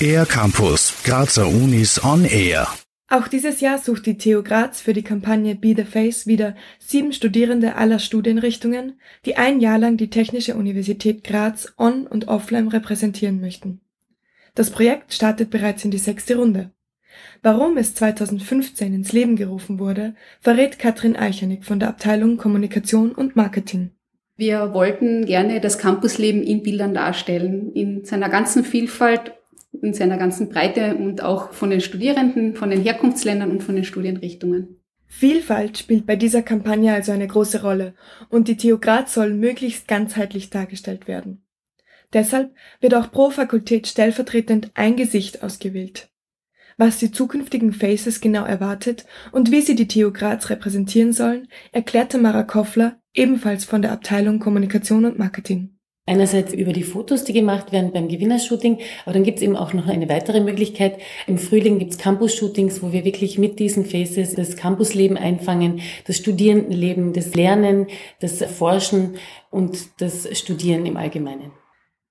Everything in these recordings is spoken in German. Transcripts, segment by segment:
Air Campus, Grazer Unis on Air. Auch dieses Jahr sucht die TU Graz für die Kampagne Be the Face wieder sieben Studierende aller Studienrichtungen, die ein Jahr lang die Technische Universität Graz on und offline repräsentieren möchten. Das Projekt startet bereits in die sechste Runde. Warum es 2015 ins Leben gerufen wurde, verrät Katrin Eichernick von der Abteilung Kommunikation und Marketing. Wir wollten gerne das Campusleben in Bildern darstellen, in seiner ganzen Vielfalt, in seiner ganzen Breite und auch von den Studierenden, von den Herkunftsländern und von den Studienrichtungen. Vielfalt spielt bei dieser Kampagne also eine große Rolle und die TU Graz soll möglichst ganzheitlich dargestellt werden. Deshalb wird auch pro Fakultät stellvertretend ein Gesicht ausgewählt was die zukünftigen Faces genau erwartet und wie sie die TU Graz repräsentieren sollen, erklärte Mara Koffler, ebenfalls von der Abteilung Kommunikation und Marketing. Einerseits über die Fotos, die gemacht werden beim Gewinnershooting, aber dann gibt es eben auch noch eine weitere Möglichkeit. Im Frühling gibt es Campus-Shootings, wo wir wirklich mit diesen Faces das Campusleben einfangen, das Studierendenleben, das Lernen, das Forschen und das Studieren im Allgemeinen.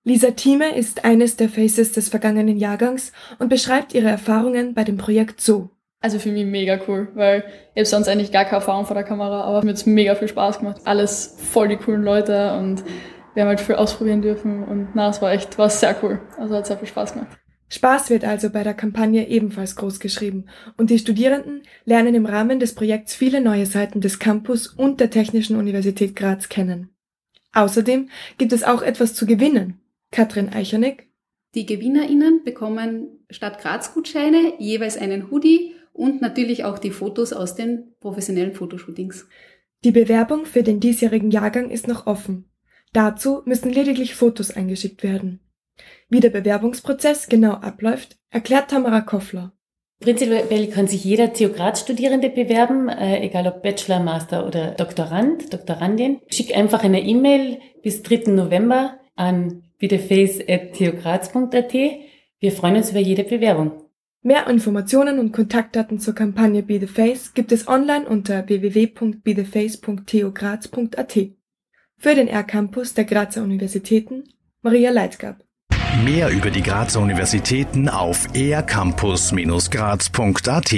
Lisa Thieme ist eines der Faces des vergangenen Jahrgangs und beschreibt ihre Erfahrungen bei dem Projekt so. Also für mich mega cool, weil ich habe sonst eigentlich gar keine Erfahrung vor der Kamera, aber mir hat mega viel Spaß gemacht. Alles voll die coolen Leute und wir haben halt viel ausprobieren dürfen und na, es war echt, war sehr cool. Also hat sehr viel Spaß gemacht. Spaß wird also bei der Kampagne ebenfalls groß geschrieben und die Studierenden lernen im Rahmen des Projekts viele neue Seiten des Campus und der Technischen Universität Graz kennen. Außerdem gibt es auch etwas zu gewinnen. Katrin Eichernick. Die GewinnerInnen bekommen statt Graz-Gutscheine jeweils einen Hoodie und natürlich auch die Fotos aus den professionellen Fotoshootings. Die Bewerbung für den diesjährigen Jahrgang ist noch offen. Dazu müssen lediglich Fotos eingeschickt werden. Wie der Bewerbungsprozess genau abläuft, erklärt Tamara Koffler. Prinzipiell kann sich jeder Theograt-Studierende bewerben, äh, egal ob Bachelor, Master oder Doktorand, Doktorandin. Schick einfach eine E-Mail bis 3. November an betheface.theograz.at. Wir freuen uns über jede Bewerbung. Mehr Informationen und Kontaktdaten zur Kampagne Be the Face gibt es online unter www.betheface.theograz.at. Für den R-Campus der Grazer Universitäten Maria Leitgab. Mehr über die Grazer Universitäten auf ercampus-graz.at